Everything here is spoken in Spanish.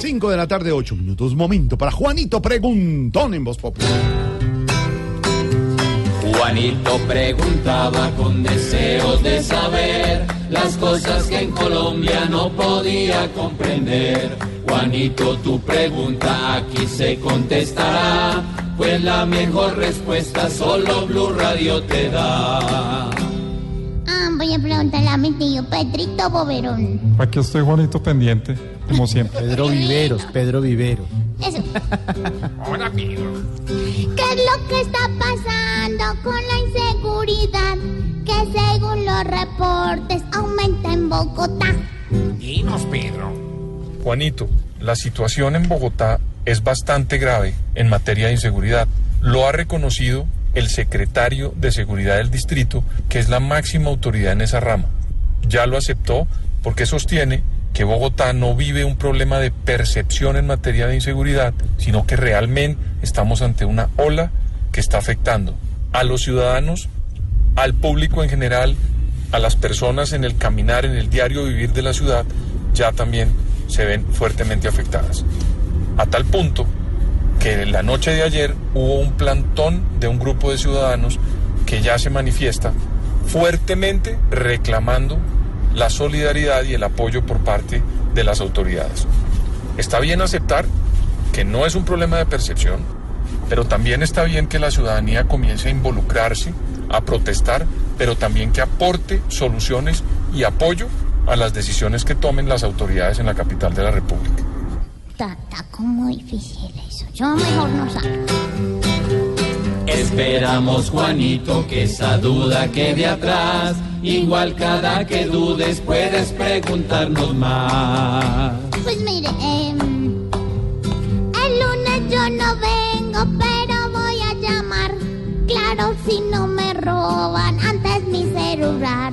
5 de la tarde, 8 minutos. Momento para Juanito Preguntón en Voz Popular. Juanito preguntaba con deseos de saber las cosas que en Colombia no podía comprender. Juanito, tu pregunta aquí se contestará, pues la mejor respuesta solo Blue Radio te da. Voy a preguntarle a mi tío Pedrito Boberón. Aquí estoy, Juanito, pendiente, como siempre. Pedro Viveros, Pedro Viveros. Eso. ¿Qué es lo que está pasando con la inseguridad? Que según los reportes aumenta en Bogotá. Dinos, Pedro. Juanito, la situación en Bogotá es bastante grave en materia de inseguridad. Lo ha reconocido el secretario de Seguridad del distrito, que es la máxima autoridad en esa rama. Ya lo aceptó porque sostiene que Bogotá no vive un problema de percepción en materia de inseguridad, sino que realmente estamos ante una ola que está afectando a los ciudadanos, al público en general, a las personas en el caminar, en el diario vivir de la ciudad, ya también se ven fuertemente afectadas. A tal punto que la noche de ayer hubo un plantón de un grupo de ciudadanos que ya se manifiesta fuertemente reclamando la solidaridad y el apoyo por parte de las autoridades. Está bien aceptar que no es un problema de percepción, pero también está bien que la ciudadanía comience a involucrarse, a protestar, pero también que aporte soluciones y apoyo a las decisiones que tomen las autoridades en la capital de la República. Está, está como difícil eso. Yo mejor no salgo. Esperamos, Juanito, que esa duda quede atrás. Igual cada que dudes puedes preguntarnos más. Pues mire, em, el lunes yo no vengo, pero voy a llamar. Claro, si no me roban antes mi celular.